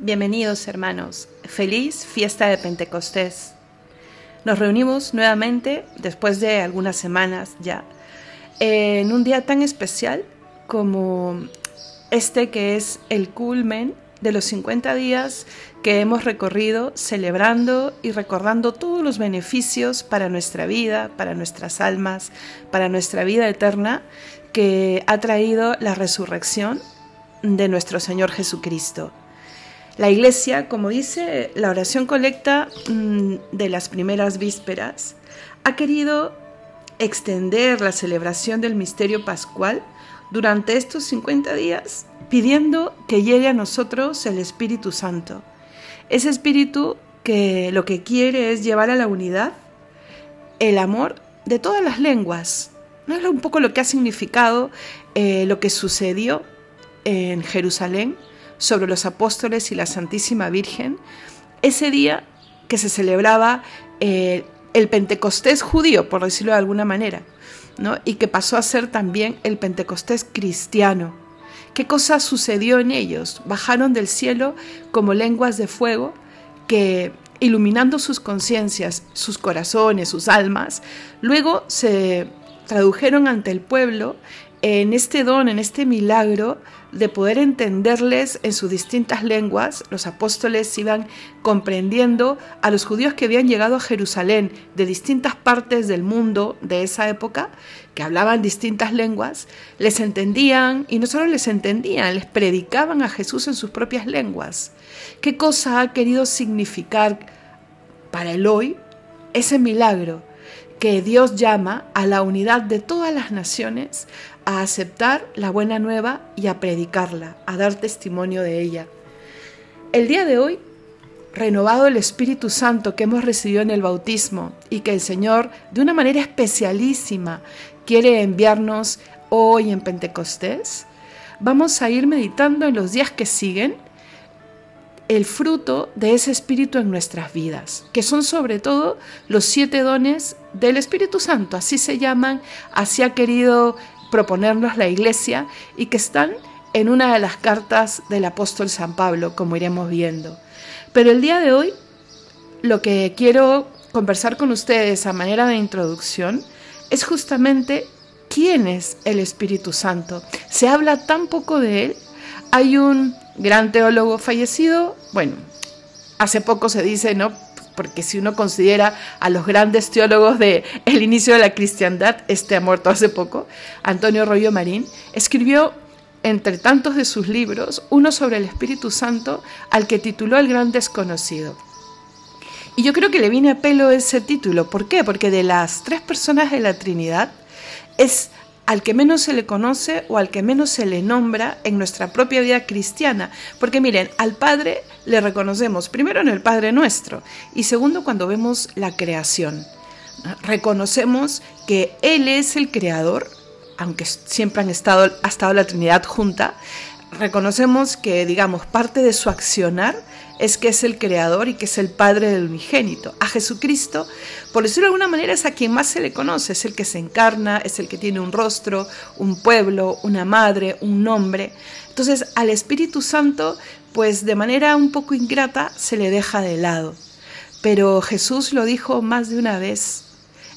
Bienvenidos hermanos, feliz fiesta de Pentecostés. Nos reunimos nuevamente después de algunas semanas ya, en un día tan especial como este que es el culmen de los 50 días que hemos recorrido celebrando y recordando todos los beneficios para nuestra vida, para nuestras almas, para nuestra vida eterna que ha traído la resurrección de nuestro Señor Jesucristo. La iglesia, como dice la oración colecta mm, de las primeras vísperas, ha querido extender la celebración del misterio pascual durante estos 50 días, pidiendo que llegue a nosotros el Espíritu Santo. Ese Espíritu que lo que quiere es llevar a la unidad el amor de todas las lenguas. ¿No es un poco lo que ha significado eh, lo que sucedió en Jerusalén sobre los apóstoles y la Santísima Virgen, ese día que se celebraba eh, el Pentecostés judío, por decirlo de alguna manera, ¿no? y que pasó a ser también el Pentecostés cristiano. ¿Qué cosa sucedió en ellos? Bajaron del cielo como lenguas de fuego que, iluminando sus conciencias, sus corazones, sus almas, luego se tradujeron ante el pueblo en este don, en este milagro de poder entenderles en sus distintas lenguas, los apóstoles iban comprendiendo a los judíos que habían llegado a Jerusalén de distintas partes del mundo de esa época, que hablaban distintas lenguas, les entendían y no solo les entendían, les predicaban a Jesús en sus propias lenguas. ¿Qué cosa ha querido significar para el hoy ese milagro? que Dios llama a la unidad de todas las naciones a aceptar la buena nueva y a predicarla, a dar testimonio de ella. El día de hoy, renovado el Espíritu Santo que hemos recibido en el bautismo y que el Señor de una manera especialísima quiere enviarnos hoy en Pentecostés, vamos a ir meditando en los días que siguen el fruto de ese Espíritu en nuestras vidas, que son sobre todo los siete dones del Espíritu Santo, así se llaman, así ha querido proponernos la Iglesia y que están en una de las cartas del apóstol San Pablo, como iremos viendo. Pero el día de hoy lo que quiero conversar con ustedes a manera de introducción es justamente quién es el Espíritu Santo. Se habla tan poco de él. Hay un gran teólogo fallecido, bueno, hace poco se dice, ¿no? Porque si uno considera a los grandes teólogos del el inicio de la cristiandad, este ha muerto hace poco, Antonio Rollo Marín, escribió entre tantos de sus libros uno sobre el Espíritu Santo al que tituló El Gran Desconocido. Y yo creo que le viene a pelo ese título. ¿Por qué? Porque de las tres personas de la Trinidad es al que menos se le conoce o al que menos se le nombra en nuestra propia vida cristiana. Porque miren, al Padre le reconocemos primero en el Padre nuestro y segundo cuando vemos la creación. Reconocemos que Él es el creador, aunque siempre han estado, ha estado la Trinidad junta, reconocemos que, digamos, parte de su accionar es que es el creador y que es el padre del unigénito. A Jesucristo, por decirlo de alguna manera, es a quien más se le conoce, es el que se encarna, es el que tiene un rostro, un pueblo, una madre, un nombre. Entonces, al Espíritu Santo, pues de manera un poco ingrata, se le deja de lado. Pero Jesús lo dijo más de una vez,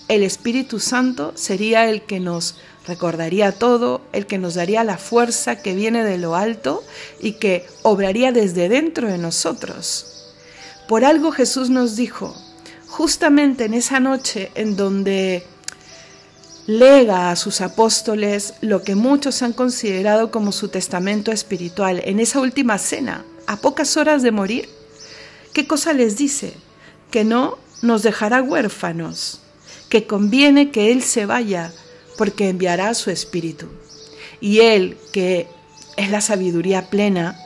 el Espíritu Santo sería el que nos recordaría todo, el que nos daría la fuerza que viene de lo alto y que obraría desde dentro de nosotros. Por algo Jesús nos dijo, justamente en esa noche en donde lega a sus apóstoles lo que muchos han considerado como su testamento espiritual, en esa última cena, a pocas horas de morir, ¿qué cosa les dice? Que no nos dejará huérfanos, que conviene que Él se vaya, porque enviará su espíritu. Y Él, que es la sabiduría plena,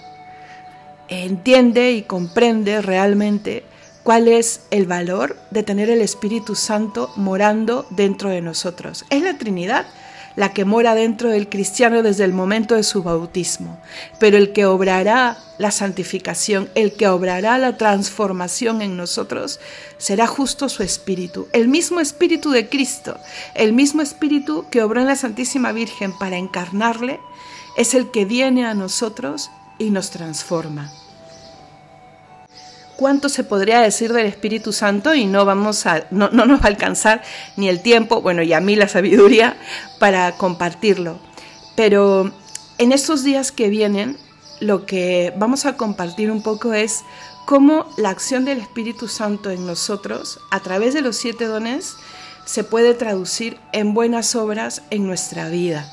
entiende y comprende realmente cuál es el valor de tener el Espíritu Santo morando dentro de nosotros. Es la Trinidad la que mora dentro del cristiano desde el momento de su bautismo. Pero el que obrará la santificación, el que obrará la transformación en nosotros, será justo su espíritu, el mismo espíritu de Cristo, el mismo espíritu que obró en la Santísima Virgen para encarnarle, es el que viene a nosotros y nos transforma. Cuánto se podría decir del Espíritu Santo y no vamos a, no, no nos va a alcanzar ni el tiempo, bueno, y a mí la sabiduría para compartirlo. Pero en estos días que vienen, lo que vamos a compartir un poco es cómo la acción del Espíritu Santo en nosotros, a través de los siete dones, se puede traducir en buenas obras en nuestra vida.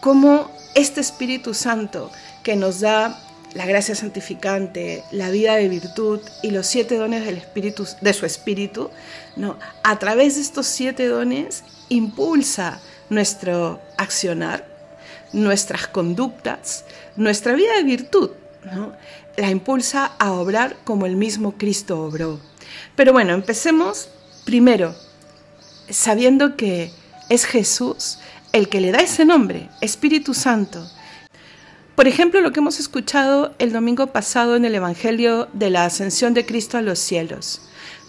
Cómo este Espíritu Santo que nos da la gracia santificante, la vida de virtud y los siete dones del espíritu, de su espíritu, no, a través de estos siete dones impulsa nuestro accionar, nuestras conductas, nuestra vida de virtud, ¿no? la impulsa a obrar como el mismo Cristo obró. Pero bueno, empecemos primero sabiendo que es Jesús el que le da ese nombre, Espíritu Santo, por ejemplo, lo que hemos escuchado el domingo pasado en el Evangelio de la Ascensión de Cristo a los cielos,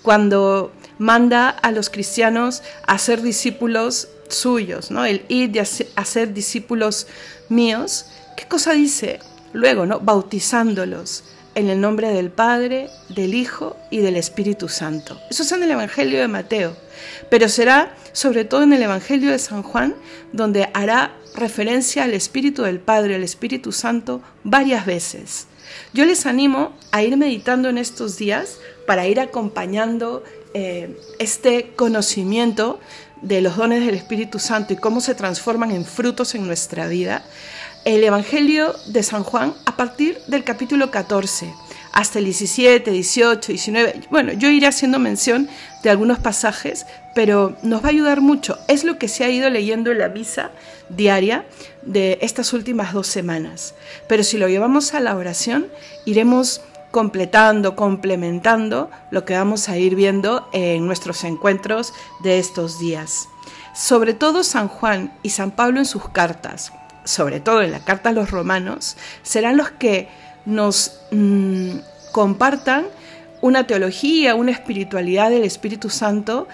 cuando manda a los cristianos a ser discípulos suyos, ¿no? El ir a ser discípulos míos. ¿Qué cosa dice? Luego, ¿no? Bautizándolos en el nombre del Padre, del Hijo y del Espíritu Santo. Eso es en el Evangelio de Mateo, pero será sobre todo en el Evangelio de San Juan donde hará referencia al Espíritu del Padre, al Espíritu Santo, varias veces. Yo les animo a ir meditando en estos días para ir acompañando eh, este conocimiento de los dones del Espíritu Santo y cómo se transforman en frutos en nuestra vida. El Evangelio de San Juan a partir del capítulo 14 hasta el 17, 18, 19. Bueno, yo iré haciendo mención de algunos pasajes, pero nos va a ayudar mucho. Es lo que se ha ido leyendo en la misa diaria de estas últimas dos semanas. Pero si lo llevamos a la oración, iremos completando, complementando lo que vamos a ir viendo en nuestros encuentros de estos días. Sobre todo San Juan y San Pablo en sus cartas, sobre todo en la carta a los romanos, serán los que nos mm, compartan una teología, una espiritualidad del Espíritu Santo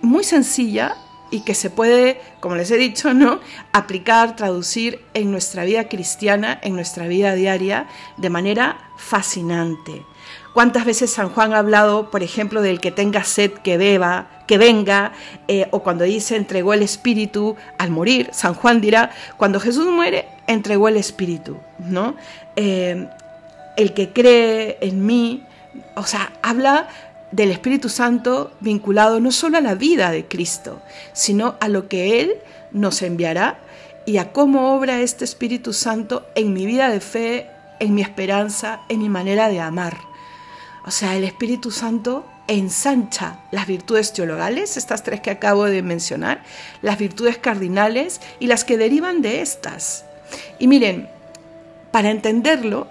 muy sencilla y que se puede, como les he dicho, ¿no? aplicar, traducir en nuestra vida cristiana, en nuestra vida diaria, de manera fascinante. ¿Cuántas veces San Juan ha hablado, por ejemplo, del que tenga sed, que beba, venga, eh, o cuando dice entregó el Espíritu al morir, San Juan dirá, cuando Jesús muere, entregó el Espíritu, ¿no? Eh, el que cree en mí, o sea, habla del Espíritu Santo vinculado no solo a la vida de Cristo, sino a lo que Él nos enviará y a cómo obra este Espíritu Santo en mi vida de fe, en mi esperanza, en mi manera de amar. O sea, el Espíritu Santo ensancha las virtudes teologales, estas tres que acabo de mencionar, las virtudes cardinales y las que derivan de estas. Y miren, para entenderlo,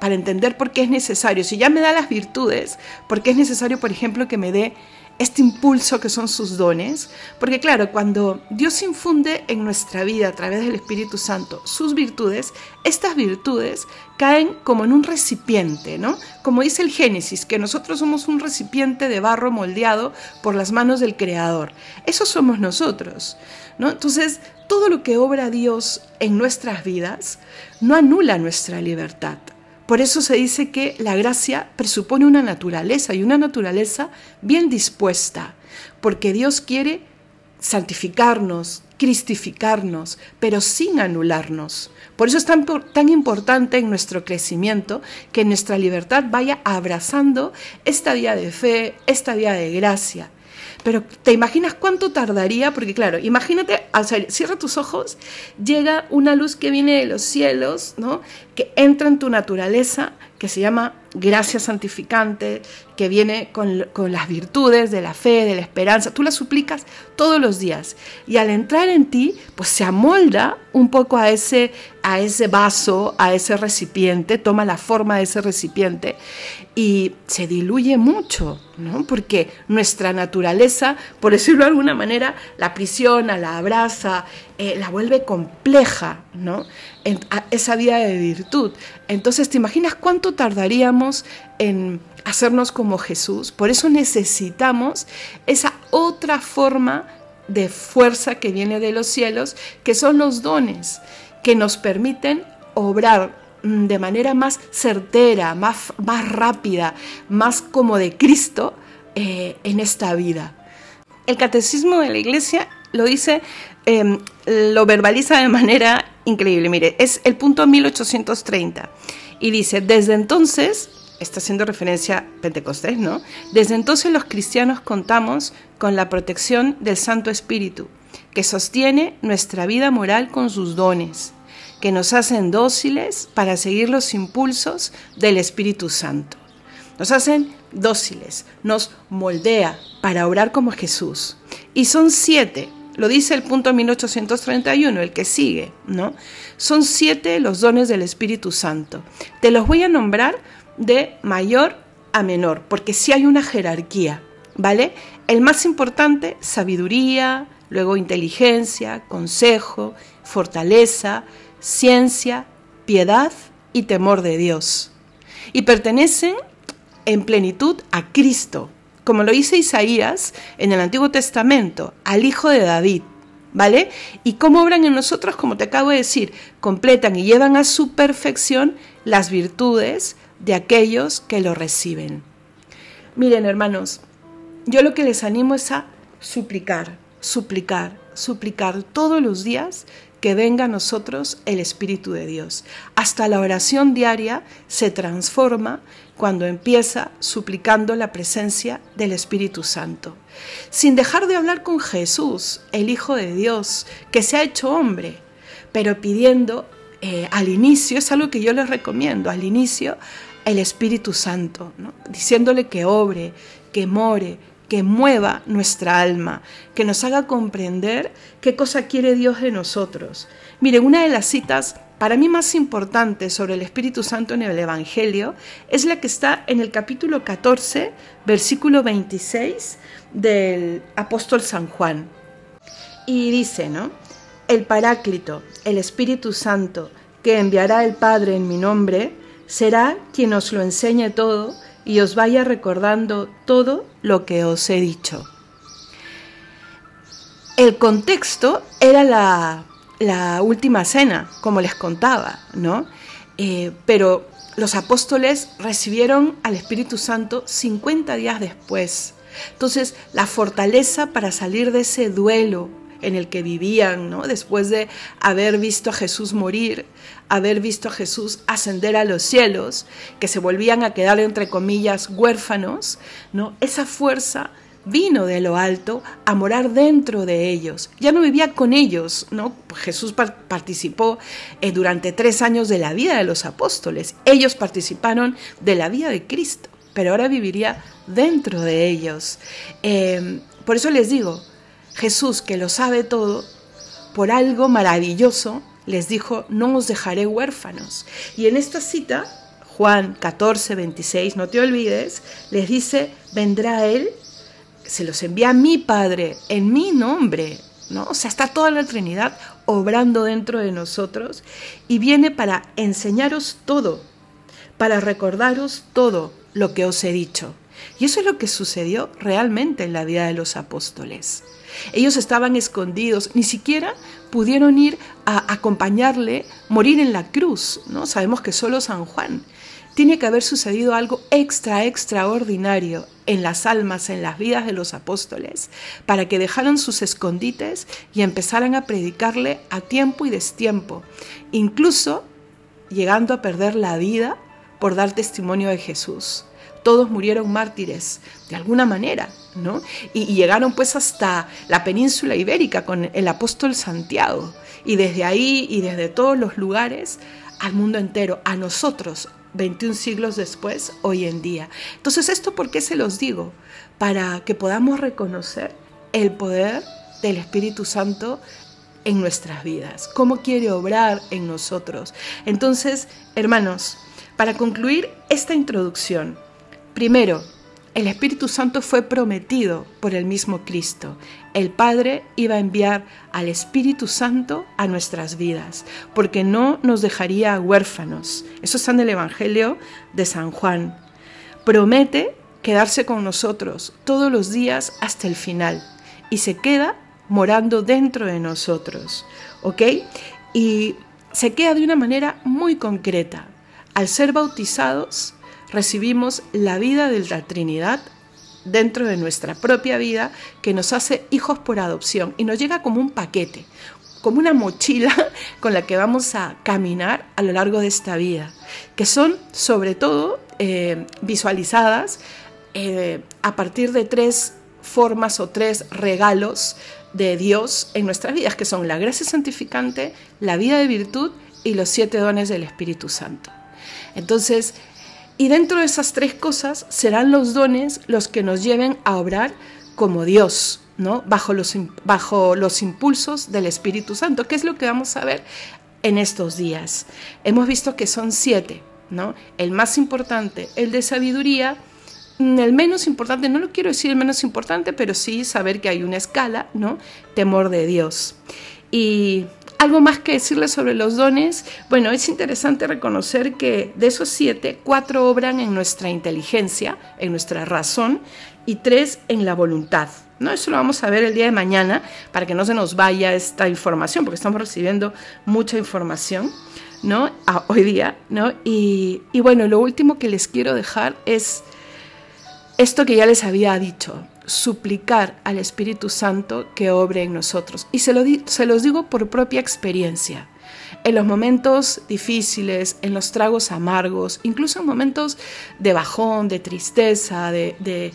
para entender por qué es necesario. Si ya me da las virtudes, ¿por qué es necesario, por ejemplo, que me dé este impulso que son sus dones? Porque claro, cuando Dios infunde en nuestra vida a través del Espíritu Santo sus virtudes, estas virtudes caen como en un recipiente, ¿no? Como dice el Génesis, que nosotros somos un recipiente de barro moldeado por las manos del Creador. Eso somos nosotros, ¿no? Entonces, todo lo que obra Dios en nuestras vidas no anula nuestra libertad. Por eso se dice que la gracia presupone una naturaleza y una naturaleza bien dispuesta, porque Dios quiere santificarnos, cristificarnos, pero sin anularnos. Por eso es tan, tan, importante en nuestro crecimiento que nuestra libertad vaya abrazando esta vía de fe, esta vía de gracia. Pero ¿te imaginas cuánto tardaría? Porque claro, imagínate, cierra tus ojos, llega una luz que viene de los cielos, ¿no? Que entra en tu naturaleza, que se llama gracia santificante, que viene con, con, las virtudes de la fe, de la esperanza. Tú la suplicas todos los días. Y al entrar en ti, pues se amolda un poco a ese, a ese vaso, a ese recipiente, toma la forma de ese recipiente y se diluye mucho, ¿no? Porque nuestra naturaleza, por decirlo de alguna manera, la aprisiona, la abraza, eh, la vuelve compleja, ¿no? En, esa vida de virtud. Entonces, ¿te imaginas cuánto tardaríamos en hacernos como Jesús? Por eso necesitamos esa otra forma de fuerza que viene de los cielos, que son los dones, que nos permiten obrar mm, de manera más certera, más, más rápida, más como de Cristo eh, en esta vida. El catecismo de la iglesia lo dice, em, lo verbaliza de manera increíble. Mire, es el punto 1830 y dice, desde entonces, está haciendo referencia a Pentecostés, ¿no? Desde entonces los cristianos contamos con la protección del Santo Espíritu, que sostiene nuestra vida moral con sus dones, que nos hacen dóciles para seguir los impulsos del Espíritu Santo. Nos hacen dóciles, nos moldea para obrar como Jesús. Y son siete lo dice el punto 1831, el que sigue, ¿no? Son siete los dones del Espíritu Santo. Te los voy a nombrar de mayor a menor, porque sí hay una jerarquía, ¿vale? El más importante, sabiduría, luego inteligencia, consejo, fortaleza, ciencia, piedad y temor de Dios. Y pertenecen en plenitud a Cristo, como lo dice Isaías en el Antiguo Testamento, al Hijo de David, ¿vale? Y cómo obran en nosotros, como te acabo de decir, completan y llevan a su perfección las virtudes de aquellos que lo reciben. Miren, hermanos, yo lo que les animo es a suplicar, suplicar, suplicar todos los días que venga a nosotros el Espíritu de Dios. Hasta la oración diaria se transforma cuando empieza suplicando la presencia del Espíritu Santo, sin dejar de hablar con Jesús, el Hijo de Dios, que se ha hecho hombre, pero pidiendo eh, al inicio, es algo que yo les recomiendo, al inicio el Espíritu Santo, diciéndole que obre, que more, que mueva nuestra alma, que nos haga comprender qué cosa quiere Dios de nosotros. Miren, una de las citas para mí más importantes sobre el Espíritu Santo en el Evangelio es la que está en el capítulo 14, versículo 26 del apóstol San Juan. Y dice, ¿no? El Paráclito, el Espíritu Santo, que enviará el Padre en mi nombre, será quien os lo enseñe todo y os vaya recordando todo lo que os he dicho. El contexto era la, última cena, como les contaba, ¿no? Eh, pero los apóstoles recibieron al Espíritu Santo 50 días después. Entonces, la fortaleza para salir de ese duelo en el que vivían, ¿no? Después de haber visto a Jesús morir, haber visto a Jesús ascender a los cielos, que se volvían a quedar entre comillas huérfanos, ¿no? Esa fuerza vino de lo alto a morar dentro de ellos. Ya no vivía con ellos, ¿no? Jesús participó eh, durante tres años de la vida de los apóstoles. Ellos participaron de la vida de Cristo, pero ahora viviría dentro de ellos. Eh, por eso les digo, Jesús, que lo sabe todo, por algo maravilloso, les dijo, no os dejaré huérfanos. Y en esta cita, Juan 14, 26, no te olvides, les dice, vendrá Él, se los envía mi Padre, en mi nombre, ¿no? O sea, está toda la Trinidad obrando dentro de nosotros y viene para enseñaros todo, para recordaros todo lo que os he dicho. Y eso es lo que sucedió realmente en la vida de los apóstoles. Ellos estaban escondidos, ni siquiera pudieron ir a acompañarle, morir en la cruz, ¿no? Sabemos que solo San Juan. Tiene que haber sucedido algo extra, extraordinario en las almas, en las vidas de los apóstoles, para que dejaran sus escondites y empezaran a predicarle a tiempo y destiempo, incluso llegando a perder la vida por dar testimonio de Jesús todos murieron mártires de alguna manera, ¿no? Y, llegaron pues hasta la península ibérica con el apóstol Santiago. Y desde ahí y desde todos los lugares al mundo entero, a nosotros, 21 siglos después, hoy en día. Entonces, ¿esto por qué se los digo? Para que podamos reconocer el poder del Espíritu Santo en nuestras vidas, cómo quiere obrar en nosotros. Entonces, hermanos, para concluir esta introducción, Primero, el Espíritu Santo fue prometido por el mismo Cristo. El Padre iba a enviar al Espíritu Santo a nuestras vidas, porque no nos dejaría huérfanos. Eso está en el Evangelio de San Juan. Promete quedarse con nosotros todos los días hasta el final y se queda morando dentro de nosotros. ¿Ok? Y se queda de una manera muy concreta. Al ser bautizados, recibimos la vida de la Trinidad dentro de nuestra propia vida que nos hace hijos por adopción y nos llega como un paquete, como una mochila con la que vamos a caminar a lo largo de esta vida, que son sobre todo eh, visualizadas eh, a partir de tres formas o tres regalos de Dios en nuestras vidas, que son la gracia santificante, la vida de virtud y los siete dones del Espíritu Santo. Entonces, y dentro de esas tres cosas serán los dones los que nos lleven a obrar como Dios, ¿no? Bajo los, bajo los impulsos del Espíritu Santo, que es lo que vamos a ver en estos días. Hemos visto que son siete, ¿no? El más importante, el de sabiduría, mm, el menos importante, no lo quiero decir el menos importante, pero sí saber que hay una escala, ¿no? Temor de Dios. Y algo más que decirles sobre los dones, bueno, es interesante reconocer que de esos siete, cuatro obran en nuestra inteligencia, en nuestra razón, y tres en la voluntad. ¿no? Eso lo vamos a ver el día de mañana para que no se nos vaya esta información, porque estamos recibiendo mucha información ¿no? hoy día. ¿no? Y, y bueno, lo último que les quiero dejar es esto que ya les había dicho suplicar al Espíritu Santo que obre en nosotros. Y se, lo se los digo por propia experiencia. En los momentos difíciles, en los tragos amargos, incluso en momentos de bajón, de tristeza, de...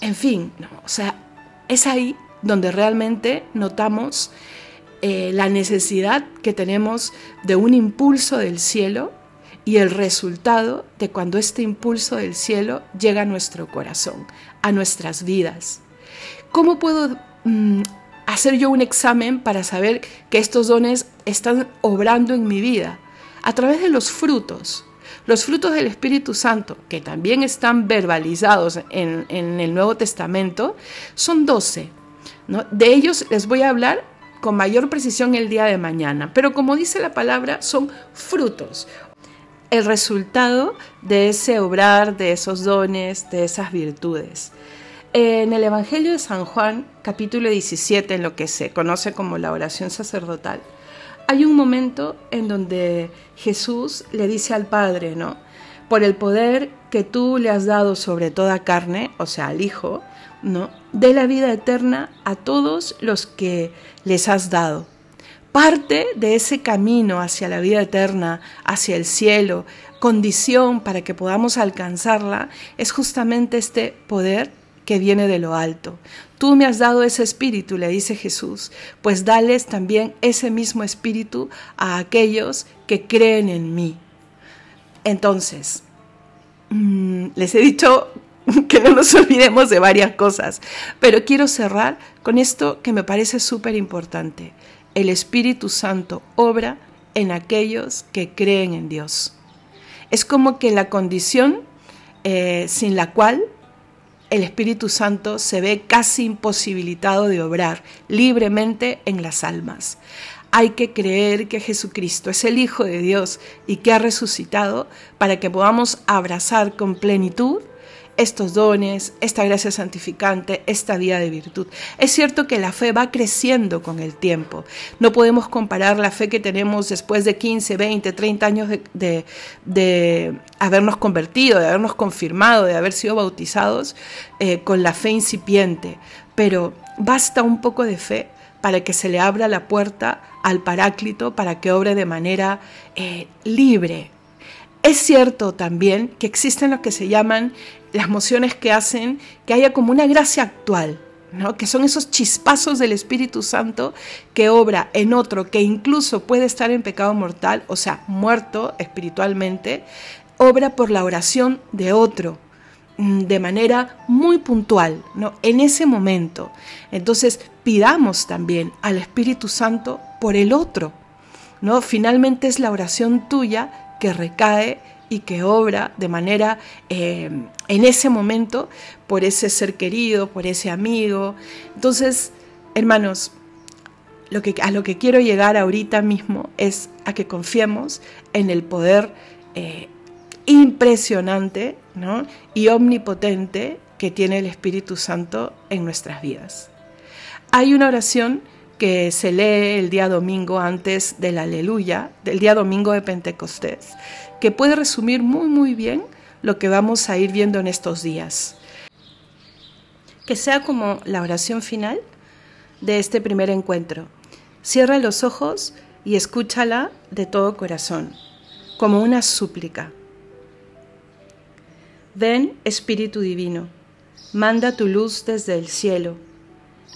en fin, o sea, es ahí donde realmente notamos eh, la necesidad que tenemos de un impulso del cielo y el resultado de cuando este impulso del cielo llega a nuestro corazón, a nuestras vidas. ¿Cómo puedo mm, hacer yo un examen para saber que estos dones están obrando en mi vida? A través de los frutos. Los frutos del Espíritu Santo, que también están verbalizados en, el Nuevo Testamento, son doce. ¿no? De ellos les voy a hablar con mayor precisión el día de mañana, pero como dice la palabra, son frutos el resultado de ese obrar, de esos dones, de esas virtudes. En el Evangelio de San Juan, capítulo 17, en lo que se conoce como la oración sacerdotal, hay un momento en donde Jesús le dice al Padre, ¿no? Por el poder que tú le has dado sobre toda carne, o sea, al Hijo, ¿no? De la vida eterna a todos los que les has dado parte de ese camino hacia la vida eterna, hacia el cielo, condición para que podamos alcanzarla, es justamente este poder que viene de lo alto. Tú me has dado ese espíritu, le dice Jesús, pues dales también ese mismo espíritu a aquellos que creen en mí. Entonces, mm, les he dicho que no nos olvidemos de varias cosas, pero quiero cerrar con esto que me parece súper importante el Espíritu Santo obra en aquellos que creen en Dios. Es como que la condición eh, sin la cual el Espíritu Santo se ve casi imposibilitado de obrar libremente en las almas. Hay que creer que Jesucristo es el Hijo de Dios y que ha resucitado para que podamos abrazar con plenitud estos dones, esta gracia santificante, esta vida de virtud. Es cierto que la fe va creciendo con el tiempo. No podemos comparar la fe que tenemos después de 15, 20, 30 años de, habernos convertido, de habernos confirmado, de haber sido bautizados, eh, con la fe incipiente. Pero basta un poco de fe para que se le abra la puerta al Paráclito, para que obre de manera eh, libre, es cierto también que existen lo que se llaman las mociones que hacen que haya como una gracia actual, ¿no? que son esos chispazos del Espíritu Santo que obra en otro que incluso puede estar en pecado mortal, o sea, muerto espiritualmente, obra por la oración de otro mm, de manera muy puntual, ¿no? En ese momento. Entonces, pidamos también al Espíritu Santo por el otro, ¿no? Finalmente es la oración tuya que recae y que obra de manera eh, en ese momento por ese ser querido, por ese amigo. Entonces, hermanos, lo que, a lo que quiero llegar ahorita mismo es a que confiemos en el poder eh, impresionante y omnipotente que tiene el Espíritu Santo en nuestras vidas. Hay una oración que se lee el día domingo antes del aleluya, del día domingo de Pentecostés, que puede resumir muy muy bien lo que vamos a ir viendo en estos días. Que sea como la oración final de este primer encuentro. Cierra los ojos y escúchala de todo corazón, como una súplica. Ven, Espíritu Divino, manda tu luz desde el cielo.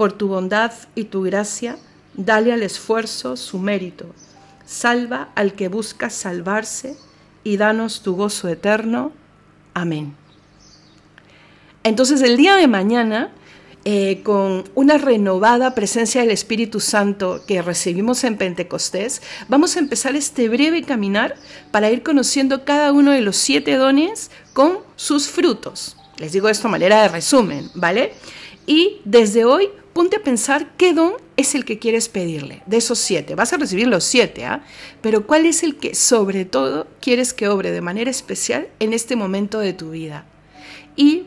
Por tu bondad y tu gracia, dale al esfuerzo su mérito. Salva al que busca salvarse y danos tu gozo eterno. Amén. Entonces el día de mañana, eh, con una renovada presencia del Espíritu Santo que recibimos en Pentecostés, vamos a empezar este breve caminar para ir conociendo cada uno de los siete dones con sus frutos. Les digo esto a manera de resumen, ¿vale? Y desde hoy ponte a pensar qué don es el que quieres pedirle de esos siete. Vas a recibir los siete, ¿ah? Pero ¿cuál es el que sobre todo quieres que obre de manera especial en este momento de tu vida? Y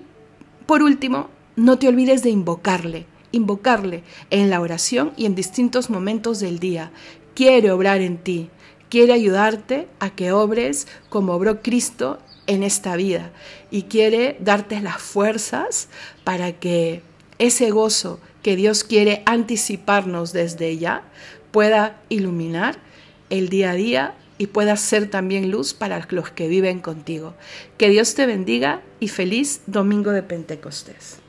por último, no te olvides de invocarle, invocarle en la oración y en distintos momentos del día. Quiere obrar en ti, quiere ayudarte a que obres como obró Cristo en esta vida y quiere darte las fuerzas para que ese gozo que Dios quiere anticiparnos desde ya pueda iluminar el día a día y pueda ser también luz para los que viven contigo. Que Dios te bendiga y feliz domingo de Pentecostés.